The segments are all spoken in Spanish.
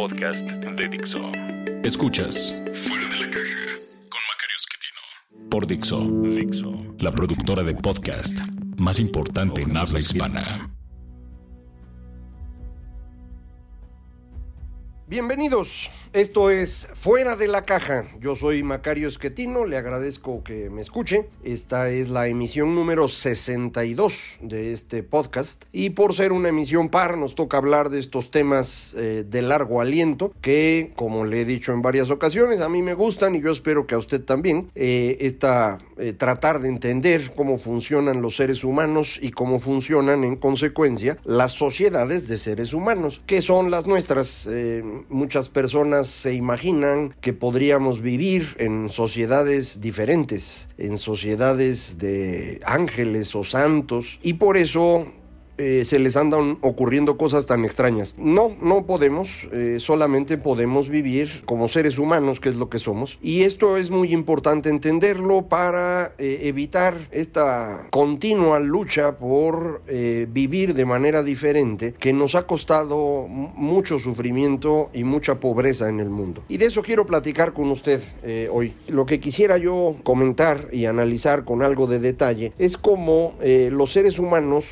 podcast de Dixo. Escuchas Fuera de la caja con Macario Esquetino. Por Dixo, Dixo, la productora de podcast más importante en habla hispana. Bienvenidos, esto es Fuera de la Caja. Yo soy Macario Esquetino, le agradezco que me escuche. Esta es la emisión número 62 de este podcast y por ser una emisión par nos toca hablar de estos temas eh, de largo aliento que, como le he dicho en varias ocasiones, a mí me gustan y yo espero que a usted también. Eh, esta, eh, tratar de entender cómo funcionan los seres humanos y cómo funcionan en consecuencia las sociedades de seres humanos, que son las nuestras muchas personas se imaginan que podríamos vivir en sociedades diferentes, en sociedades de ángeles o santos, y por eso eh, se les andan ocurriendo cosas tan extrañas. No, no podemos, eh, solamente podemos vivir como seres humanos, que es lo que somos. Y esto es muy importante entenderlo para eh, evitar esta continua lucha por vivir de manera diferente que nos ha costado mucho sufrimiento y mucha pobreza en el mundo. Y de eso quiero platicar con usted hoy. Lo que quisiera yo comentar y analizar con algo de detalle es cómo los seres humanos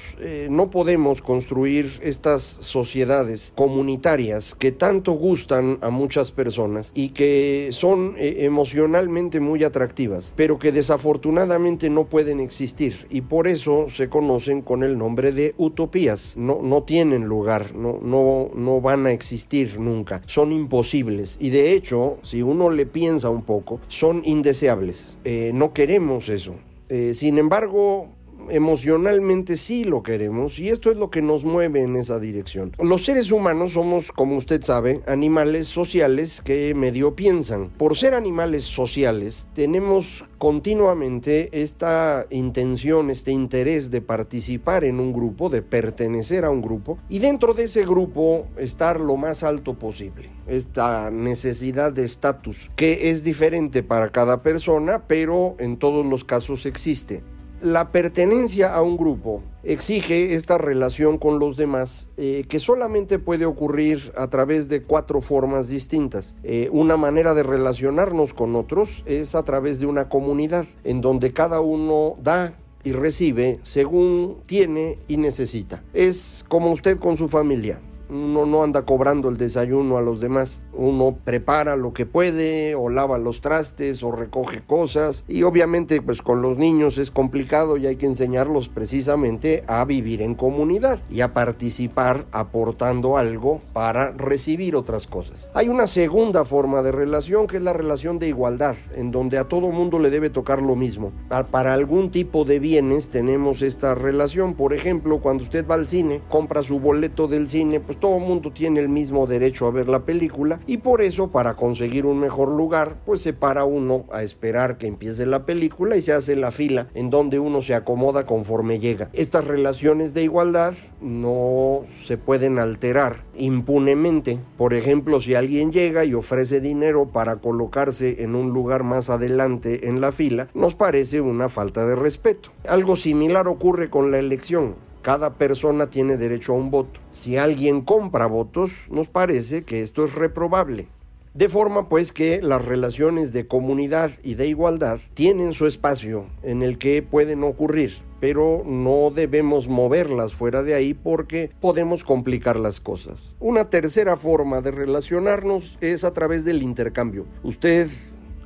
no podemos podemos construir estas sociedades comunitarias que tanto gustan a muchas personas y que son eh, emocionalmente muy atractivas, pero que desafortunadamente no pueden existir y por eso se conocen con el nombre de utopías. No, no tienen lugar, no, no, no van a existir nunca, son imposibles y de hecho, si uno le piensa un poco, son indeseables. Eh, no queremos eso. Eh, sin embargo, emocionalmente sí lo queremos y esto es lo que nos mueve en esa dirección. Los seres humanos somos, como usted sabe, animales sociales que medio piensan. Por ser animales sociales, tenemos continuamente esta intención, este interés de participar en un grupo, de pertenecer a un grupo y dentro de ese grupo estar lo más alto posible. Esta necesidad de estatus que es diferente para cada persona, pero en todos los casos existe la pertenencia a un grupo exige esta relación con los demás eh, que solamente puede ocurrir a través de cuatro formas distintas. Eh, una manera de relacionarnos con otros es a través de una comunidad en donde cada uno da y recibe según tiene y necesita. Es como usted con su familia. Uno no anda cobrando el desayuno a los demás. Uno prepara lo que puede, o lava los trastes, o recoge cosas. Y obviamente, pues con los niños es complicado y hay que enseñarlos precisamente a vivir en comunidad y a participar aportando algo para recibir otras cosas. Hay una segunda forma de relación que es la relación de igualdad, en donde a todo mundo le debe tocar lo mismo. Para algún tipo de bienes tenemos esta relación. Por ejemplo, cuando usted va al cine, compra su boleto del cine, pues todo mundo tiene el mismo derecho a ver la película y por eso para conseguir un mejor lugar pues se para uno a esperar que empiece la película y se hace la fila en donde uno se acomoda conforme llega. Estas relaciones de igualdad no se pueden alterar impunemente. Por ejemplo, si alguien llega y ofrece dinero para colocarse en un lugar más adelante en la fila, nos parece una falta de respeto. Algo similar ocurre con la elección. Cada persona tiene derecho a un voto. Si alguien compra votos, nos parece que esto es reprobable. De forma pues que las relaciones de comunidad y de igualdad tienen su espacio en el que pueden ocurrir, pero no debemos moverlas fuera de ahí porque podemos complicar las cosas. Una tercera forma de relacionarnos es a través del intercambio. Usted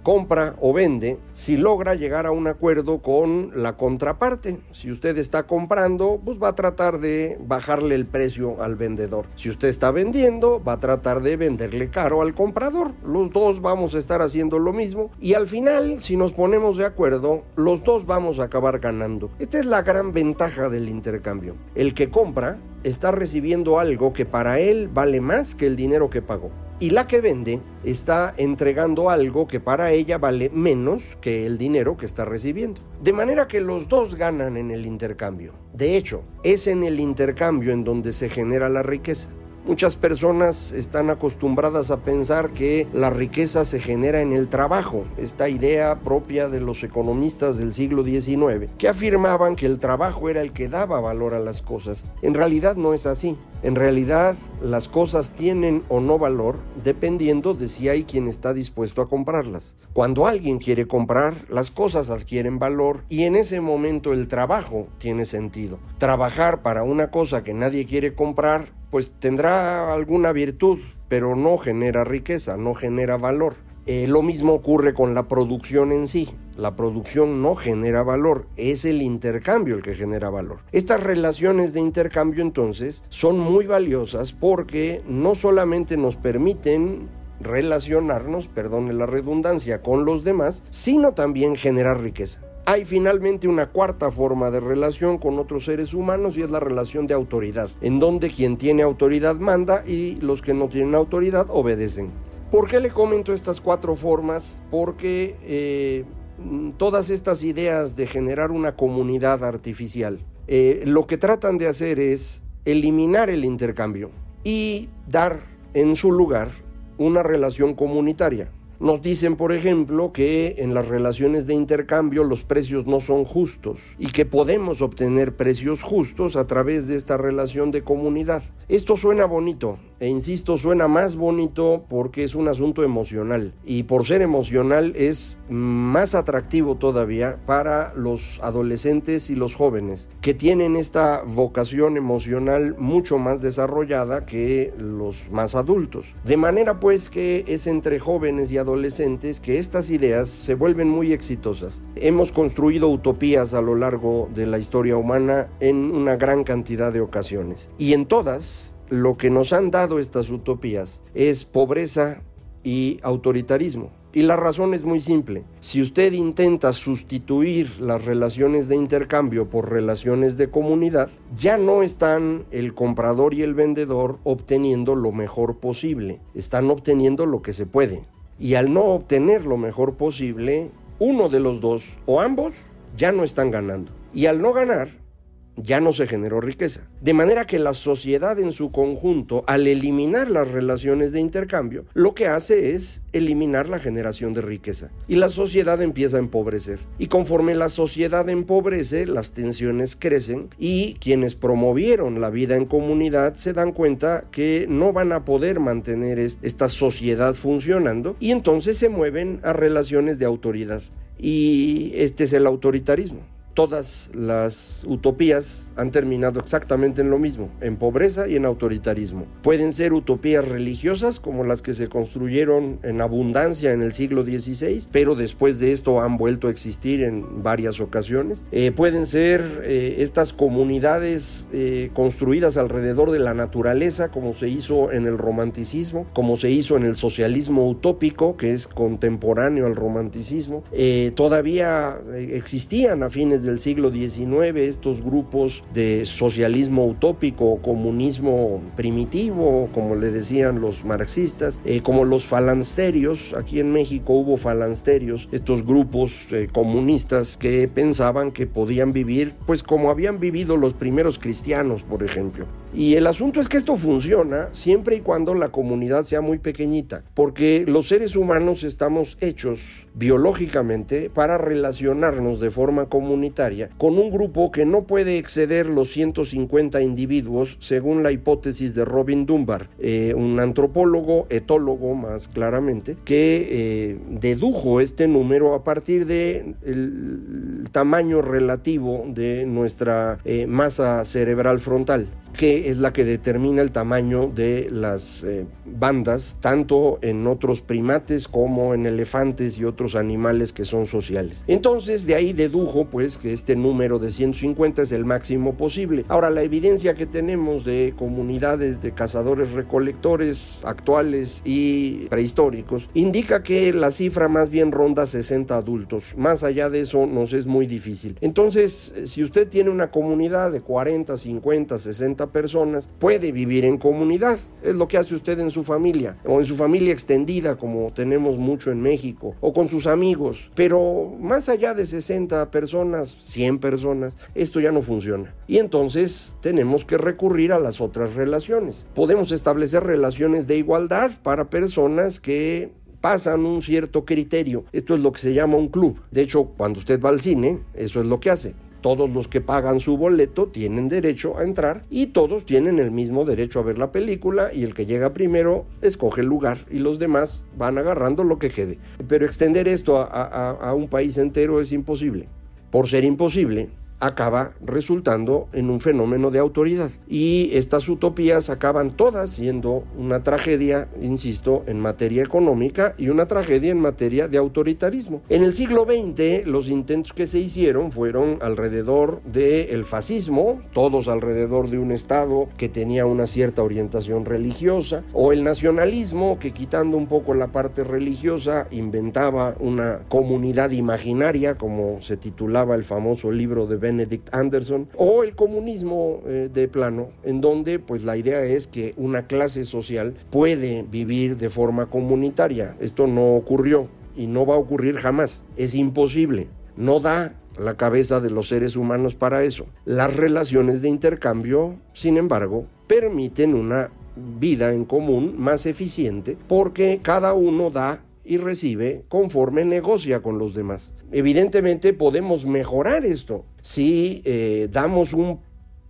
compra o vende si logra llegar a un acuerdo con la contraparte. Si usted está comprando, pues va a tratar de bajarle el precio al vendedor. Si usted está vendiendo, va a tratar de venderle caro al comprador. Los dos vamos a estar haciendo lo mismo y al final, si nos ponemos de acuerdo, los dos vamos a acabar ganando. Esta es la gran ventaja del intercambio. El que compra está recibiendo algo que para él vale más que el dinero que pagó y la que vende está entregando algo que para ella vale menos que el dinero que está recibiendo. De manera que los dos ganan en el intercambio. De hecho, es en el intercambio en donde se genera la riqueza. Muchas personas están acostumbradas a pensar que la riqueza se genera en el trabajo, esta idea propia de los economistas del siglo XIX, que afirmaban que el trabajo era el que daba valor a las cosas. En realidad no es así. En realidad las cosas tienen o no valor dependiendo de si hay quien está dispuesto a comprarlas. Cuando alguien quiere comprar, las cosas adquieren valor y en ese momento el trabajo tiene sentido. Trabajar para una cosa que nadie quiere comprar pues tendrá alguna virtud, pero no genera riqueza, no genera valor. Eh, lo mismo ocurre con la producción en sí. La producción no genera valor, es el intercambio el que genera valor. Estas relaciones de intercambio entonces son muy valiosas porque no solamente nos permiten relacionarnos, perdone la redundancia, con los demás, sino también generar riqueza. Hay finalmente una cuarta forma de relación con otros seres humanos y es la relación de autoridad, en donde quien tiene autoridad manda y los que no tienen autoridad obedecen. ¿Por qué le comento estas cuatro formas? Porque eh, todas estas ideas de generar una comunidad artificial, eh, lo que tratan de hacer es eliminar el intercambio y dar en su lugar una relación comunitaria. Nos dicen, por ejemplo, que en las relaciones de intercambio los precios no son justos y que podemos obtener precios justos a través de esta relación de comunidad. Esto suena bonito, e insisto, suena más bonito porque es un asunto emocional y por ser emocional es más atractivo todavía para los adolescentes y los jóvenes que tienen esta vocación emocional mucho más desarrollada que los más adultos. De manera pues que es entre jóvenes y adolescentes que estas ideas se vuelven muy exitosas. Hemos construido utopías a lo largo de la historia humana en una gran cantidad de ocasiones y en todas lo que nos han dado estas utopías es pobreza y autoritarismo. Y la razón es muy simple. Si usted intenta sustituir las relaciones de intercambio por relaciones de comunidad, ya no están el comprador y el vendedor obteniendo lo mejor posible. Están obteniendo lo que se puede. Y al no obtener lo mejor posible, uno de los dos o ambos ya no están ganando. Y al no ganar, ya no se generó riqueza. De manera que la sociedad en su conjunto, al eliminar las relaciones de intercambio, lo que hace es eliminar la generación de riqueza. Y la sociedad empieza a empobrecer. Y conforme la sociedad empobrece, las tensiones crecen y quienes promovieron la vida en comunidad se dan cuenta que no van a poder mantener esta sociedad funcionando y entonces se mueven a relaciones de autoridad. Y este es el autoritarismo todas las utopías han terminado exactamente en lo mismo, en pobreza y en autoritarismo. Pueden ser utopías religiosas como las que se construyeron en abundancia en el siglo XVI, pero después de esto han vuelto a existir en varias ocasiones. Eh, pueden ser eh, estas comunidades eh, construidas alrededor de la naturaleza como se hizo en el romanticismo, como se hizo en el socialismo utópico que es contemporáneo al romanticismo. todavía existían a fines del siglo XIX estos grupos de socialismo utópico comunismo primitivo, como le decían los marxistas, eh, como los falansterios. Aquí en México hubo falansterios, estos grupos eh, comunistas que pensaban que podían vivir pues como habían vivido los primeros cristianos, por ejemplo. Y el asunto es que esto funciona siempre y cuando la comunidad sea muy pequeñita, porque los seres humanos estamos hechos biológicamente para relacionarnos de forma comunitaria con un grupo que no puede exceder los 150 individuos según la hipótesis de Robin Dunbar, eh, un antropólogo, etólogo más claramente, que eh, dedujo este número a partir del de tamaño relativo de nuestra eh, masa cerebral frontal. Que es la que determina el tamaño de las eh, bandas, tanto en otros primates como en elefantes y otros animales que son sociales. Entonces, de ahí dedujo pues que este número de 150 es el máximo posible. Ahora, la evidencia que tenemos de comunidades de cazadores recolectores actuales y prehistóricos indica que la cifra más bien ronda 60 adultos. Más allá de eso nos es muy difícil. Entonces, si usted tiene una comunidad de 40, 50, 60 personas, puede vivir en comunidad. Es lo que hace usted en su familia o en su familia extendida como tenemos mucho en México o con sus amigos. Pero más allá de 60 personas, 100 personas, esto ya no funciona. Y entonces tenemos que recurrir a las otras relaciones. Podemos establecer relaciones de igualdad para personas que pasan un cierto criterio. Esto es lo que se llama un club. De hecho, cuando usted va al cine, eso es lo que hace. Todos los que pagan su boleto tienen derecho a entrar y todos tienen el mismo derecho a ver la película y el que llega primero escoge el lugar y los demás van agarrando lo que quede. Pero extender esto a, a un país entero es imposible. Por ser imposible, acaba resultando en un fenómeno de autoridad. Y estas utopías acaban todas siendo una tragedia, insisto, en materia económica y una tragedia en materia de autoritarismo. En el siglo XX los intentos que se hicieron fueron alrededor del fascismo, todos alrededor de un Estado que tenía una cierta orientación religiosa, o el nacionalismo que quitando un poco la parte religiosa inventaba una comunidad imaginaria, como se titulaba el famoso libro de Ben Benedict Anderson, o el comunismo eh, de plano, en donde pues la idea es que una clase social puede vivir de forma comunitaria. Esto no ocurrió y no va a ocurrir jamás. Es imposible. No da la cabeza de los seres humanos para eso. Las relaciones de intercambio, sin embargo, permiten una vida en común más eficiente porque cada uno da y recibe conforme negocia con los demás. Evidentemente podemos mejorar esto si eh, damos un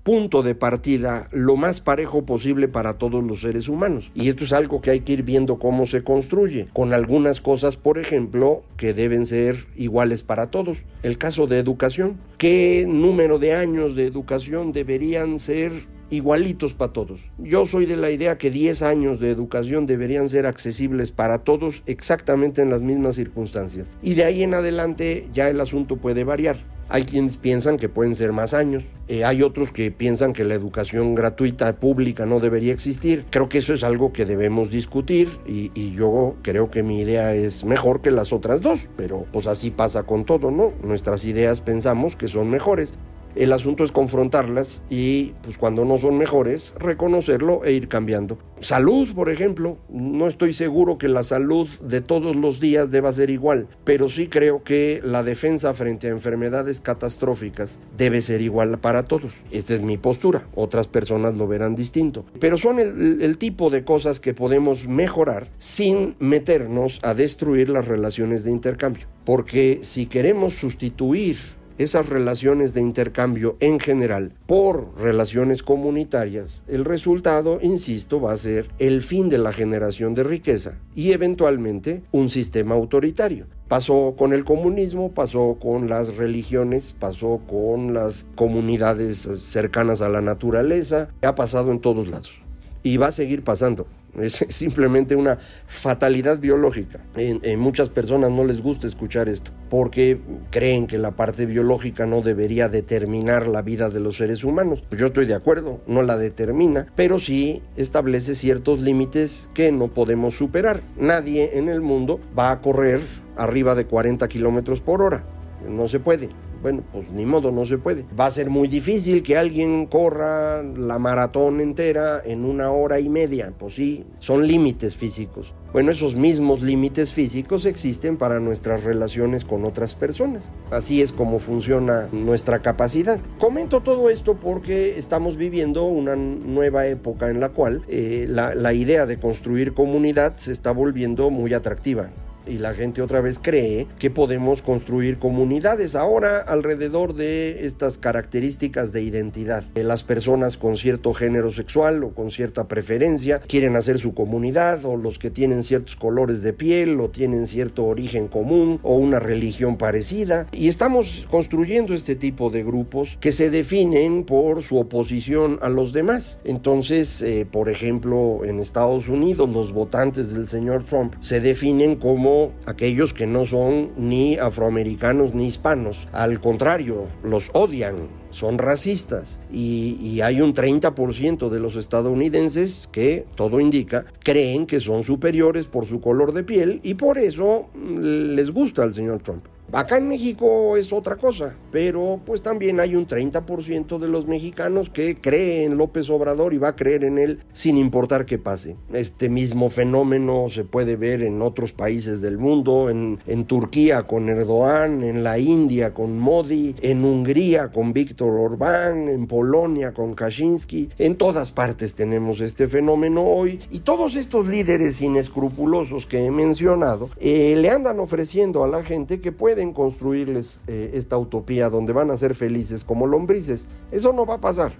punto de partida lo más parejo posible para todos los seres humanos. Y esto es algo que hay que ir viendo cómo se construye, con algunas cosas, por ejemplo, que deben ser iguales para todos. El caso de educación. ¿Qué número de años de educación deberían ser igualitos para todos. Yo soy de la idea que 10 años de educación deberían ser accesibles para todos exactamente en las mismas circunstancias. Y de ahí en adelante ya el asunto puede variar. Hay quienes piensan que pueden ser más años, eh, hay otros que piensan que la educación gratuita pública no debería existir. Creo que eso es algo que debemos discutir y, y, yo creo que mi idea es mejor que las otras dos, pero pues así pasa con todo, ¿no? Nuestras ideas pensamos que son mejores. El asunto es confrontarlas y, pues cuando no son mejores, reconocerlo e ir cambiando. Salud, por ejemplo, no estoy seguro que la salud de todos los días deba ser igual, pero sí creo que la defensa frente a enfermedades catastróficas debe ser igual para todos. Esta es mi postura, otras personas lo verán distinto. Pero son el, el tipo de cosas que podemos mejorar sin meternos a destruir las relaciones de intercambio. Porque si queremos sustituir esas relaciones de intercambio en general por relaciones comunitarias, el resultado, insisto, va a ser el fin de la generación de riqueza y eventualmente un sistema autoritario. Pasó con el comunismo, pasó con las religiones, pasó con las comunidades cercanas a la naturaleza, ha pasado en todos lados y va a seguir pasando. Es simplemente una fatalidad biológica. En, muchas personas no les gusta escuchar esto porque creen que la parte biológica no debería determinar la vida de los seres humanos. Pues yo estoy de acuerdo, no la determina, pero sí establece ciertos límites que no podemos superar. Nadie en el mundo va a correr arriba de 40 kilómetros por hora. No se puede. Bueno, pues ni modo, no se puede. Va a ser muy difícil que alguien corra la maratón entera en una hora y media. Pues sí, son límites físicos. Bueno, esos mismos límites físicos existen para nuestras relaciones con otras personas. Así es como funciona nuestra capacidad. Comento todo esto porque estamos viviendo una nueva época en la cual eh, la, la idea de construir comunidad se está volviendo muy atractiva y la gente otra vez cree que podemos construir comunidades ahora alrededor de estas características de identidad. Las personas con cierto género sexual o con cierta preferencia quieren hacer su comunidad o los que tienen ciertos colores de piel o tienen cierto origen común o una religión parecida y estamos construyendo este tipo de grupos que se definen por su oposición a los demás. Entonces, eh, por ejemplo, en Estados Unidos los votantes del señor Trump se definen como aquellos que no son ni afroamericanos ni hispanos. Al contrario, los odian, son racistas y, y, hay un 30% de los estadounidenses que, todo indica, creen que son superiores por su color de piel y por eso mm, les gusta al señor Trump. Acá en México es otra cosa, pero pues también hay un 30% de los mexicanos que cree en López Obrador y va a creer en él sin importar qué pase. Este mismo fenómeno se puede ver en otros países del mundo, en, en Turquía con Erdogan, en la India con Modi, en Hungría con Víctor Orbán, en Polonia con Kaczynski. En todas partes tenemos este fenómeno hoy y todos estos líderes inescrupulosos que he mencionado eh, le andan ofreciendo a la gente que puede construirles eh, esta utopía donde van a ser felices como lombrices. Eso no va a pasar.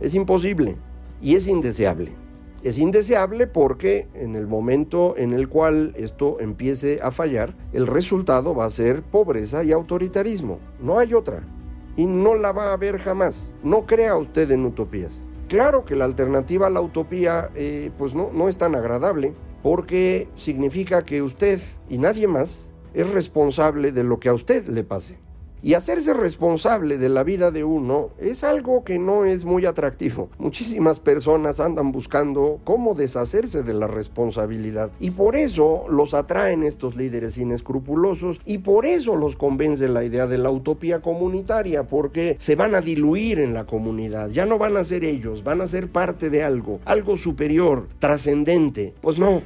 Es imposible y es indeseable. Es indeseable porque en el momento en el cual esto empiece a fallar, el resultado va a ser pobreza y autoritarismo. No hay otra. Y no la va a haber jamás. No crea usted en utopías. Claro que la alternativa a la utopía eh, pues no, no es tan agradable porque significa que usted y nadie más es responsable de lo que a usted le pase. Y hacerse responsable de la vida de uno es algo que no es muy atractivo. Muchísimas personas andan buscando cómo deshacerse de la responsabilidad. Y por eso los atraen estos líderes inescrupulosos y por eso los convence la idea de la utopía comunitaria, porque se van a diluir en la comunidad. Ya no van a ser ellos, van a ser parte de algo, algo superior, trascendente. Pues no,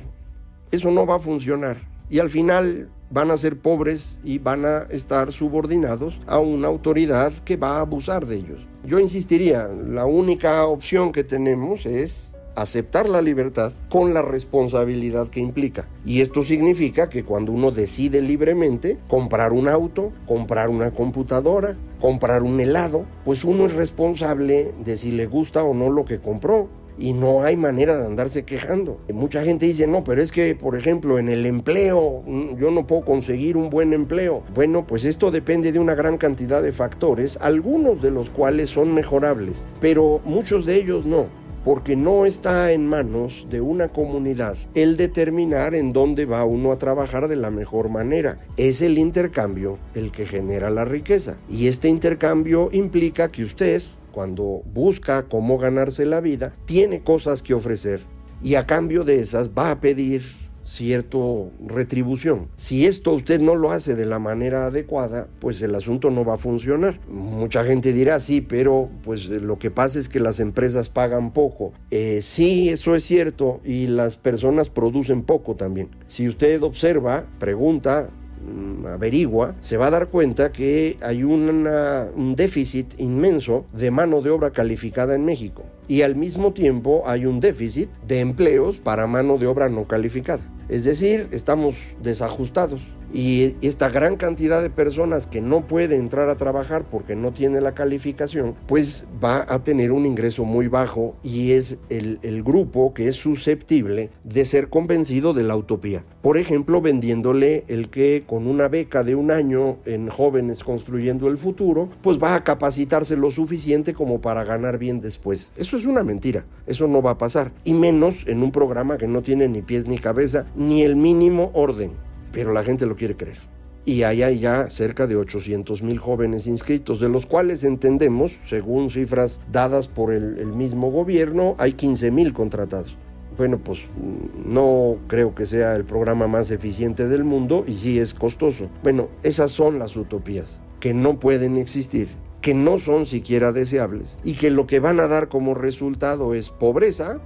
eso no va a funcionar. Y al final van a ser pobres y van a estar subordinados a una autoridad que va a abusar de ellos. Yo insistiría, la única opción que tenemos es aceptar la libertad con la responsabilidad que implica. Y esto significa que cuando uno decide libremente comprar un auto, comprar una computadora, comprar un helado, pues uno es responsable de si le gusta o no lo que compró y no hay manera de andarse quejando. Mucha gente dice, no, pero es que, por ejemplo, en el empleo, mm, yo no puedo conseguir un buen empleo. Bueno, pues esto depende de una gran cantidad de factores, algunos de los cuales son mejorables, pero muchos de ellos no porque no está en manos de una comunidad el determinar en dónde va uno a trabajar de la mejor manera. Es el intercambio el que genera la riqueza. Y este intercambio implica que usted cuando busca cómo ganarse la vida, tiene cosas que ofrecer y a cambio de esas va a pedir cierto retribución. Si esto usted no lo hace de la manera adecuada, pues el asunto no va a funcionar. Mucha gente dirá, sí, pero pues lo que pasa es que las empresas pagan poco. Eh, sí, eso es cierto y las personas producen poco también. Si usted observa, pregunta, averigua, se va a dar cuenta que hay un déficit inmenso de mano de obra calificada en México y al mismo tiempo hay un déficit de empleos para mano de obra no calificada. Es decir, estamos desajustados y esta gran cantidad de personas que no puede entrar a trabajar porque no tiene la calificación, pues va a tener un ingreso muy bajo y es el, el grupo que es susceptible de ser convencido de la utopía. Por ejemplo, vendiéndole el que con una beca de un año en jóvenes construyendo el futuro, pues va a capacitarse lo suficiente como para ganar bien después. Eso es una mentira, eso no va a pasar. Y menos en un programa que no tiene ni pies ni cabeza, ni el mínimo orden pero la gente lo quiere creer. Y ahí hay ya cerca de 800 mil jóvenes inscritos, de los cuales entendemos, según cifras dadas por el, mismo gobierno, hay 15 mil contratados. Bueno, pues no creo que sea el programa más eficiente del mundo y sí es costoso. Bueno, esas son las utopías, que no pueden existir, que no son siquiera deseables y que lo que van a dar como resultado es pobreza,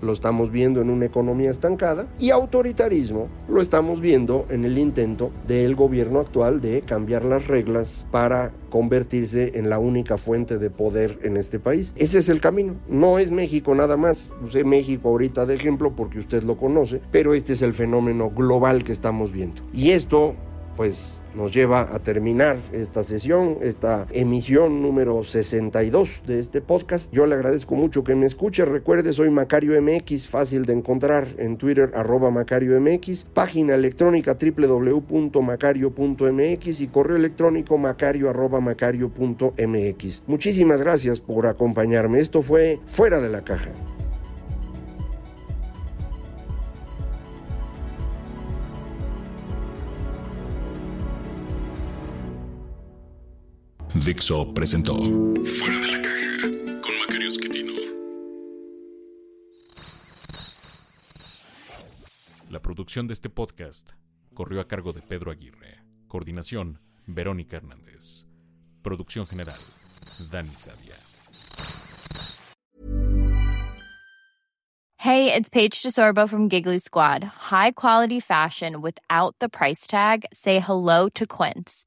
lo estamos viendo en una economía estancada, y autoritarismo lo estamos viendo en el intento del gobierno actual de cambiar las reglas para convertirse en la única fuente de poder en este país. Ese es el camino. No es México nada más. Usé México ahorita de ejemplo porque usted lo conoce, pero este es el fenómeno global que estamos viendo. Y esto pues nos lleva a terminar esta sesión, esta emisión número 62 de este podcast. Yo le agradezco mucho que me escuche. Recuerde, soy Macario MX, fácil de encontrar en Twitter, arroba Macario MX, página electrónica www.macario.mx y correo electrónico macario arroba macario.mx. Muchísimas gracias por acompañarme. Esto fue Fuera de la Caja. Dixo presentó Fuera de la caja con Macario Esquetino. La producción de este podcast corrió a cargo de Pedro Aguirre. Coordinación, Verónica Hernández. Producción general, Dani Sadia. Hey, it's Paige DeSorbo from Giggly Squad. High quality fashion without the price tag. Say hello to Quince.